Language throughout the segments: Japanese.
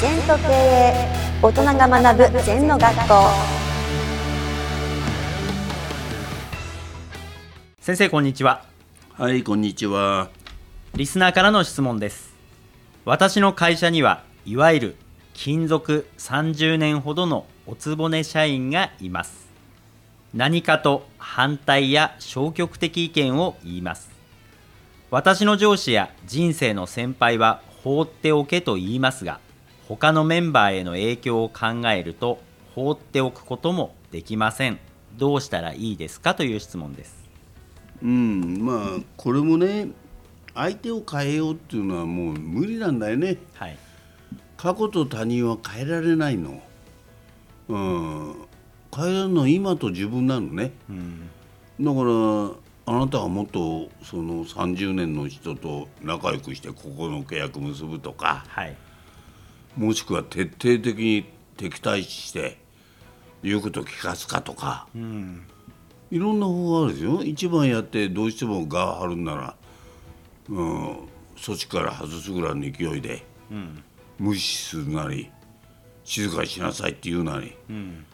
全と経営大人が学ぶ全の学校。先生こんにちは。はい、こんにちは。リスナーからの質問です。私の会社にはいわゆる勤続30年ほどのおつぼね社員がいます。何かと反対や消極的意見を言います。私の上司や人生の先輩は放っておけと言いますが他のメンバーへの影響を考えると放っておくこともできませんどうしたらいいですかという質問ですうん、まあ、これもね、相手を変えようっていうのはもう無理なんだよね。はい過去と他人は変えられないの。うん、変えられるのは今と自分なのね。うんだから、あなたがもっとその30年の人と仲良くしてここの契約結ぶとか、はいもしくは徹底的に敵対して言うこと聞かすかとか。うんいろんな方法があるでしょ？一番やってどうしても我張るんなら、うん、措置から外すぐらいの勢いでうん無視するなり静かにしなさいって言うなり。うん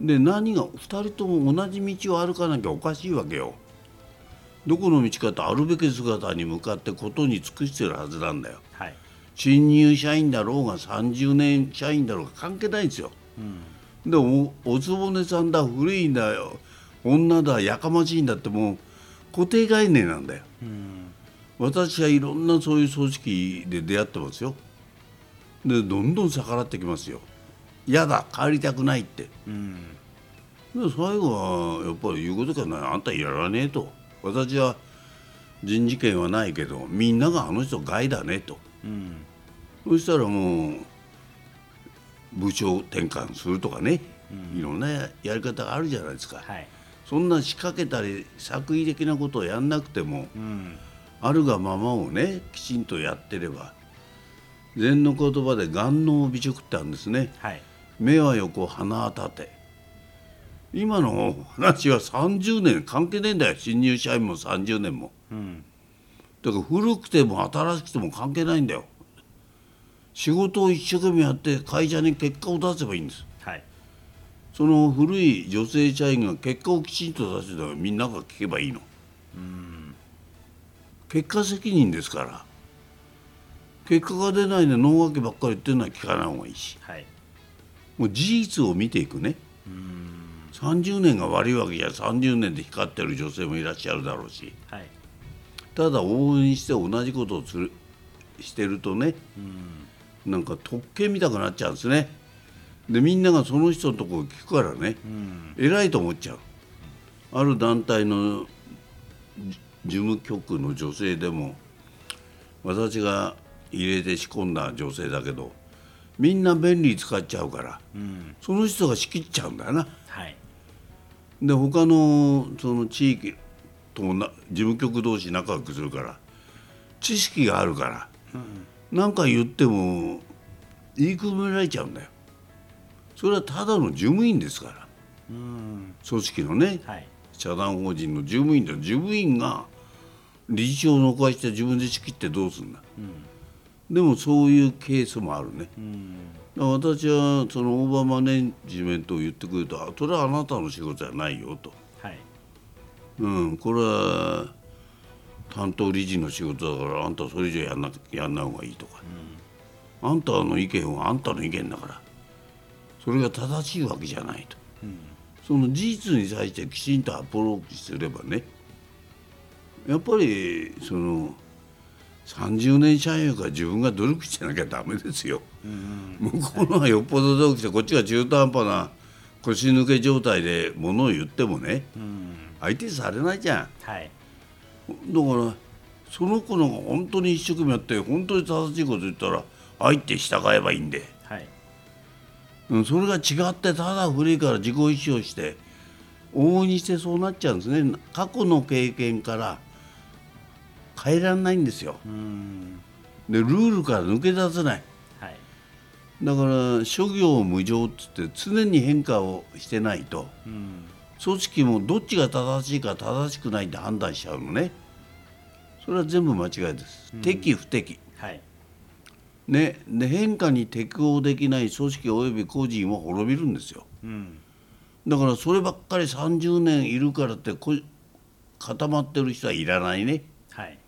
で何が2人とも同じ道を歩かなきゃおかしいわけよ。どこの道かとあるべき姿に向かってことに尽くしてるはずなんだよ。はい。新入社員だろうが30年社員だろうが関係ないんですよ。うんでおおつぼねさんだ古いんだよ。女だやかましいんだってもう固定概念なんだよ。うん私はいろんなそういう組織で出会ってますよ。でどんどん逆らってきますよ。嫌だ帰りたくないって。うんで最後はやっぱり言うことがない。あんたやらねえと。私は人事権はないけどみんながあの人害だねと。うん。そしたらもう部長転換するとかね、いろんなやり方があるじゃないですか、はい。そんな仕掛けたり作為的なことをやんなくてもうん。あるがままをねきちんとやってれば禅の言葉で眼能美直ってあるんですね。はい。目は横鼻は縦今の話は30年関係ねえんだよ。新入社員も30年も。うんだから古くても新しくても関係ないんだよ。仕事を一生懸命やって会社に結果を出せばいいんです。はい。その古い女性社員が結果をきちんと出してたらみんなが聞けばいいの。結果責任ですから。結果が出ないで脳わけばっかり言ってるのは聞かない方がいいし。はい。もう事実を見ていくね。30年が悪いわけじゃ30年で光ってる女性もいらっしゃるだろうし。はいただ応援して同じことをするしてるとねうん。なんか特権見たくなっちゃうんですね。でみんながその人のところ聞くからねうん。偉いと思っちゃう。ある団体のじ事務局の女性でも私が入れて仕込んだ女性だけどみんな便利使っちゃうからうん。その人が仕切っちゃうんだよな。はい。で他のその地域ともな事務局同士仲良くするから知識があるから何か言っても言いくるめられちゃうんだよ。それはただの事務員ですから。うん組織のねはい。社団法人の事務員だよ。事務員が理事長を残して自分で仕切ってどうすんだ、でもそういうケースもあるね。うん私はそのオーバーマネジメントを言ってくるとあそれはあなたの仕事じゃないよと、はいうん、これは担当理事の仕事だからあんたそれ以上やんなやんない方がいいとか、あんたの意見はあんたの意見だから。それが正しいわけじゃないと、その事実に対してきちんとアプローチすればねやっぱりその30年社員から自分が努力してなきゃダメですよ。向こうのはよっぽど努力してこっちが中途半端な腰抜け状態でものを言ってもねうん相手にされないじゃん。はい。だからその子のが本当に一生懸命やって本当に正しいこと言ったら相手従えばいいんで、はい。うん、それが違ってただ古いから自己意志をして往々にしてそうなっちゃうんですね。過去の経験から変えられないんですよ。うん。でルールから抜け出せない。はい。だから諸行無常っつって常に変化をしてないと。うん組織もどっちが正しいか正しくないって判断しちゃうのね。それは全部間違いです、適不適はい。ね、で変化に適応できない組織及び個人は滅びるんですよ。うん。だからそればっかり30年いるからってこ固まってる人はいらないね。はい。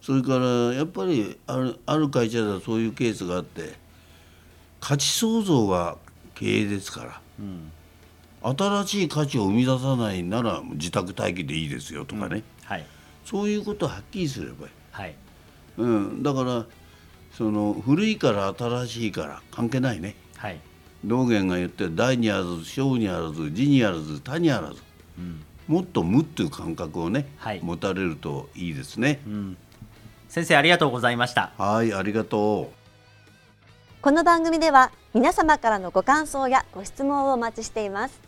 それからやっぱりあるある会社ではそういうケースがあって価値創造が経営ですから。うん新しい価値を生み出さないなら自宅待機でいいですよとかね、はい。そういうことをはっきりすればいい、はい。うん、だからその古いから新しいから関係ないね。はい。道元が言ってる大にあらず小にあらず字にあらず他にあらずうん。もっと無っていう感覚をね、はい。持たれるといいですね。うん。先生ありがとうございました。はいありがとう。この番組では皆様からのご感想やご質問をお待ちしています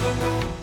Thank you.